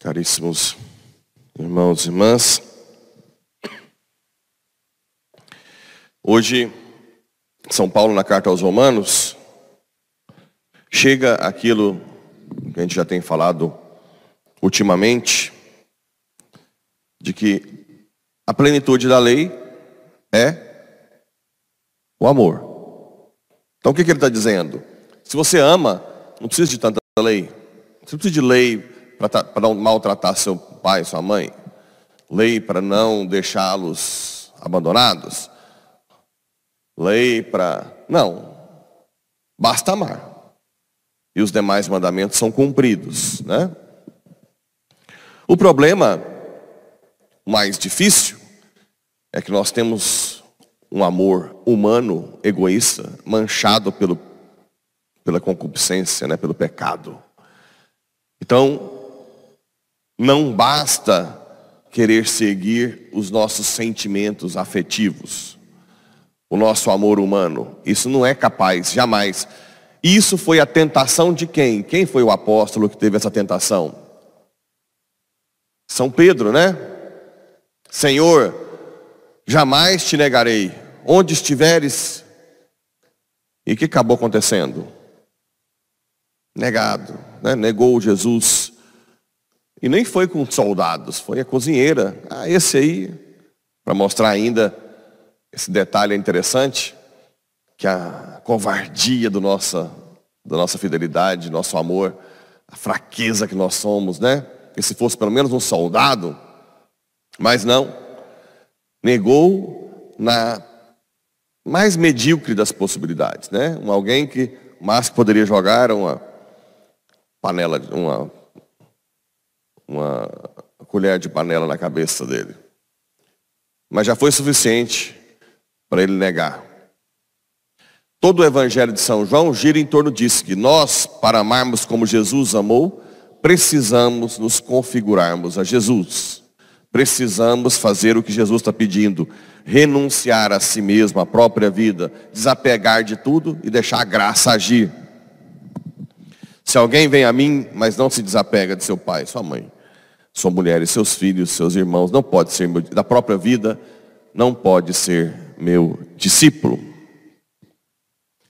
Caríssimos irmãos e irmãs, hoje, São Paulo, na carta aos Romanos, chega aquilo que a gente já tem falado ultimamente, de que a plenitude da lei é o amor. Então o que, que ele está dizendo? Se você ama, não precisa de tanta lei. Você não precisa de lei para não maltratar seu pai, sua mãe, lei para não deixá-los abandonados, lei para. Não, basta amar. E os demais mandamentos são cumpridos, né? O problema mais difícil é que nós temos um amor humano, egoísta, manchado pelo, pela concupiscência, né, pelo pecado. Então, não basta querer seguir os nossos sentimentos afetivos, o nosso amor humano. Isso não é capaz, jamais. Isso foi a tentação de quem? Quem foi o apóstolo que teve essa tentação? São Pedro, né? Senhor, jamais te negarei. Onde estiveres. E o que acabou acontecendo? Negado, né? negou Jesus. E nem foi com soldados, foi a cozinheira. Ah, esse aí, para mostrar ainda esse detalhe interessante, que a covardia do nossa, da nossa fidelidade, nosso amor, a fraqueza que nós somos, né? Que se fosse pelo menos um soldado, mas não, negou na mais medíocre das possibilidades, né? Um alguém que o poderia jogar uma panela, uma uma colher de panela na cabeça dele. Mas já foi suficiente para ele negar. Todo o evangelho de São João gira em torno disso, que nós, para amarmos como Jesus amou, precisamos nos configurarmos a Jesus. Precisamos fazer o que Jesus está pedindo, renunciar a si mesmo, a própria vida, desapegar de tudo e deixar a graça agir. Se alguém vem a mim, mas não se desapega de seu pai, sua mãe, sua mulher e seus filhos, seus irmãos, não pode ser meu, da própria vida, não pode ser meu discípulo.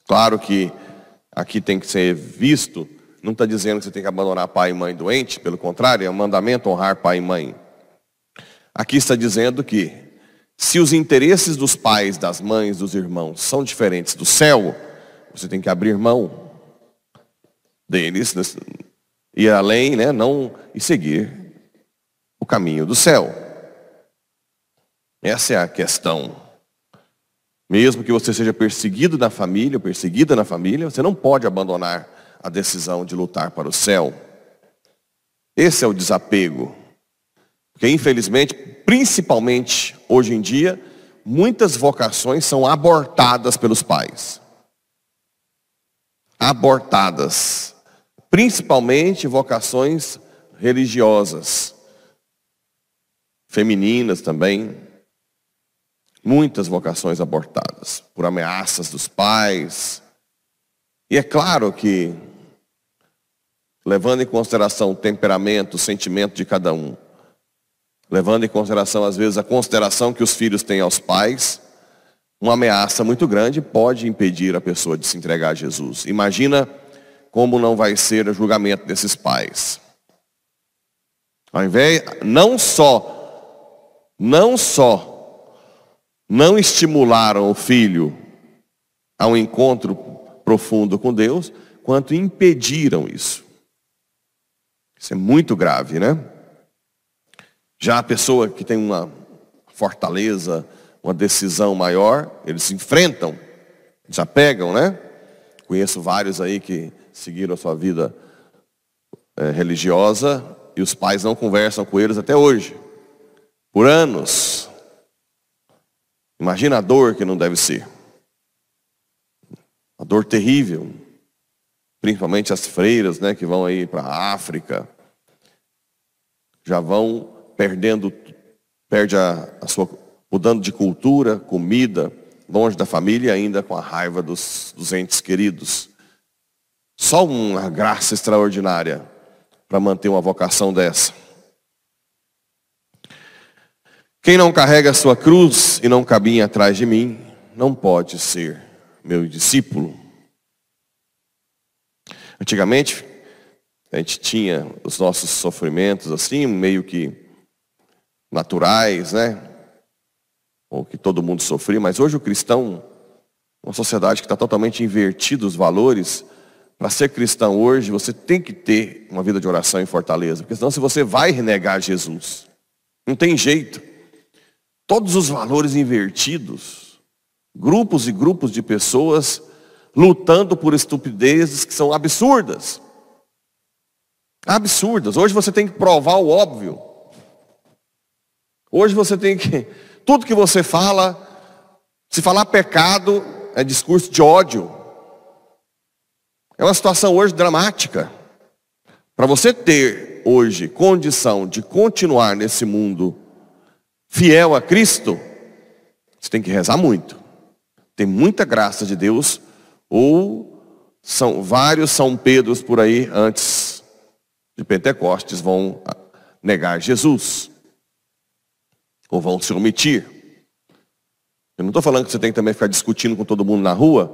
Claro que aqui tem que ser visto, não está dizendo que você tem que abandonar pai e mãe doente, pelo contrário, é um mandamento honrar pai e mãe. Aqui está dizendo que se os interesses dos pais, das mães, dos irmãos são diferentes do céu, você tem que abrir mão deles, ir além, né, não e seguir o caminho do céu. Essa é a questão. Mesmo que você seja perseguido na família, perseguida na família, você não pode abandonar a decisão de lutar para o céu. Esse é o desapego. Porque, infelizmente, principalmente hoje em dia, muitas vocações são abortadas pelos pais. Abortadas. Principalmente vocações religiosas femininas também. Muitas vocações abortadas por ameaças dos pais. E é claro que, levando em consideração o temperamento, o sentimento de cada um, levando em consideração, às vezes, a consideração que os filhos têm aos pais, uma ameaça muito grande pode impedir a pessoa de se entregar a Jesus. Imagina como não vai ser o julgamento desses pais. Ao invés, não só não só não estimularam o filho a um encontro profundo com Deus, quanto impediram isso. Isso é muito grave, né? Já a pessoa que tem uma fortaleza, uma decisão maior, eles se enfrentam, desapegam, né? Conheço vários aí que seguiram a sua vida é, religiosa e os pais não conversam com eles até hoje por anos. Imagina a dor que não deve ser. A dor terrível. Principalmente as freiras, né, que vão aí para a África. Já vão perdendo perde a, a sua, mudando de cultura, comida, longe da família ainda com a raiva dos, dos entes queridos. Só uma graça extraordinária para manter uma vocação dessa. Quem não carrega a sua cruz e não caminha atrás de mim, não pode ser meu discípulo. Antigamente, a gente tinha os nossos sofrimentos assim, meio que naturais, né? Ou que todo mundo sofria, mas hoje o cristão, uma sociedade que está totalmente invertida os valores, para ser cristão hoje, você tem que ter uma vida de oração e fortaleza, porque senão se você vai renegar Jesus, não tem jeito. Todos os valores invertidos, grupos e grupos de pessoas lutando por estupidezes que são absurdas. Absurdas. Hoje você tem que provar o óbvio. Hoje você tem que. Tudo que você fala, se falar pecado, é discurso de ódio. É uma situação hoje dramática. Para você ter hoje condição de continuar nesse mundo fiel a Cristo, você tem que rezar muito. Tem muita graça de Deus, ou são vários São Pedros por aí antes de Pentecostes vão negar Jesus ou vão se omitir. Eu não estou falando que você tem que também ficar discutindo com todo mundo na rua,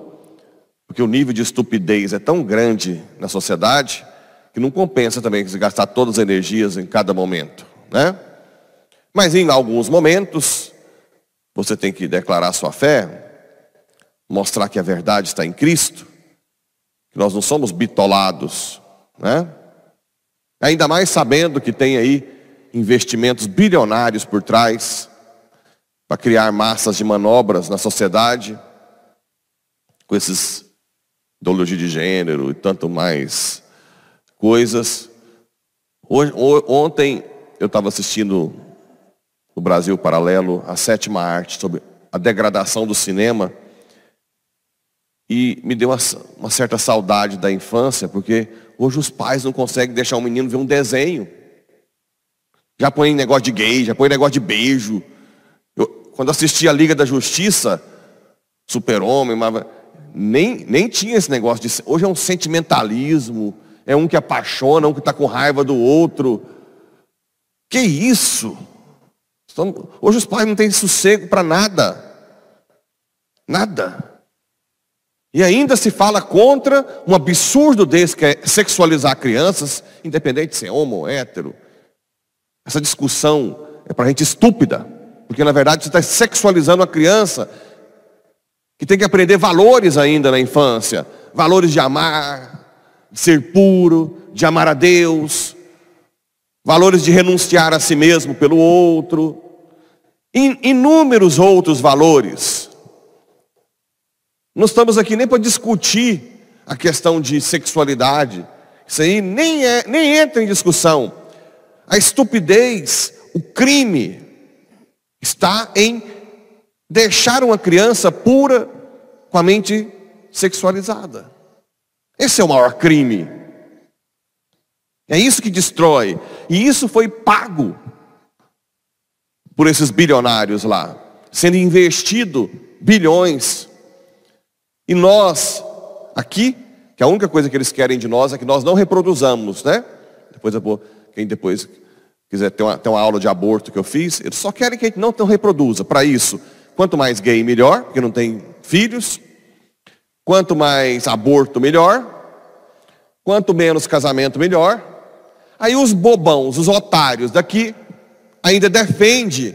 porque o nível de estupidez é tão grande na sociedade que não compensa também se gastar todas as energias em cada momento, né? Mas em alguns momentos você tem que declarar sua fé, mostrar que a verdade está em Cristo, que nós não somos bitolados, né? Ainda mais sabendo que tem aí investimentos bilionários por trás para criar massas de manobras na sociedade, com esses ideologia de gênero e tanto mais coisas. Hoje, ontem eu estava assistindo o Brasil Paralelo, a sétima arte, sobre a degradação do cinema. E me deu uma, uma certa saudade da infância, porque hoje os pais não conseguem deixar o menino ver um desenho. Já põe negócio de gay, já põe negócio de beijo. Eu, quando assisti a Liga da Justiça, Super-Homem, nem, nem tinha esse negócio de. Hoje é um sentimentalismo, é um que apaixona, um que está com raiva do outro. Que isso? Hoje os pais não têm sossego para nada. Nada. E ainda se fala contra um absurdo desse que é sexualizar crianças, independente de ser homo ou hétero. Essa discussão é para gente estúpida, porque na verdade você está sexualizando a criança que tem que aprender valores ainda na infância, valores de amar, de ser puro, de amar a Deus, valores de renunciar a si mesmo pelo outro, inúmeros outros valores. Não estamos aqui nem para discutir a questão de sexualidade. Isso aí nem, é, nem entra em discussão. A estupidez, o crime, está em deixar uma criança pura com a mente sexualizada. Esse é o maior crime. É isso que destrói. E isso foi pago por esses bilionários lá, sendo investido bilhões. E nós, aqui, que a única coisa que eles querem de nós é que nós não reproduzamos, né? Depois eu vou quem depois quiser ter uma, ter uma aula de aborto que eu fiz, eles só querem que a gente não, reproduza. Para isso, quanto mais gay, melhor, porque não tem filhos. Quanto mais aborto, melhor. Quanto menos casamento, melhor. Aí os bobãos, os otários daqui, ainda defende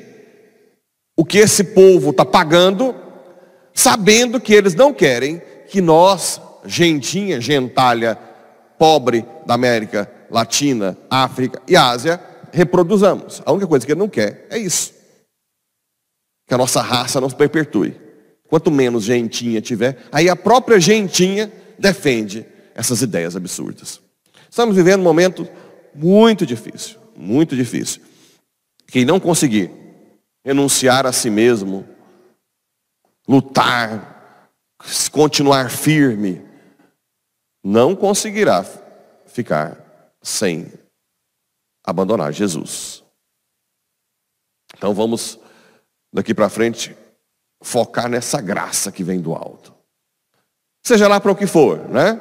o que esse povo está pagando, sabendo que eles não querem que nós, gentinha, gentalha, pobre da América Latina, África e Ásia, reproduzamos. A única coisa que ele não quer é isso. Que a nossa raça não se perpetue. Quanto menos gentinha tiver, aí a própria gentinha defende essas ideias absurdas. Estamos vivendo um momento muito difícil, muito difícil. Quem não conseguir renunciar a si mesmo, lutar, continuar firme, não conseguirá ficar sem abandonar Jesus. Então vamos, daqui para frente, focar nessa graça que vem do alto. Seja lá para o que for, né?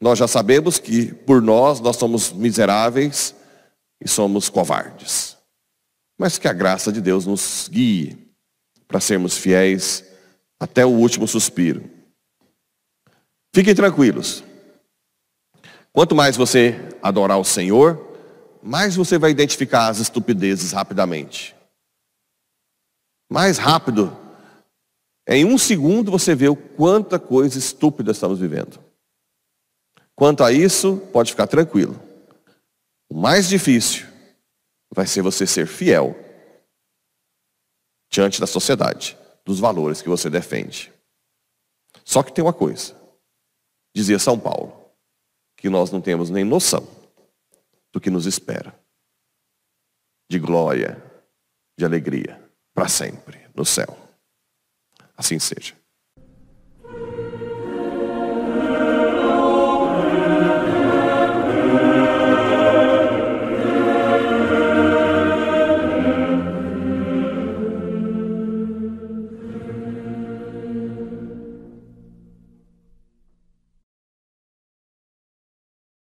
Nós já sabemos que por nós nós somos miseráveis e somos covardes. Mas que a graça de Deus nos guie para sermos fiéis até o último suspiro. Fiquem tranquilos. Quanto mais você adorar o Senhor, mais você vai identificar as estupidezes rapidamente. Mais rápido. Em um segundo você vê o quanta coisa estúpida estamos vivendo. Quanto a isso, pode ficar tranquilo. O mais difícil vai ser você ser fiel diante da sociedade, dos valores que você defende. Só que tem uma coisa, dizia São Paulo, que nós não temos nem noção do que nos espera. De glória, de alegria, para sempre, no céu. Assim seja.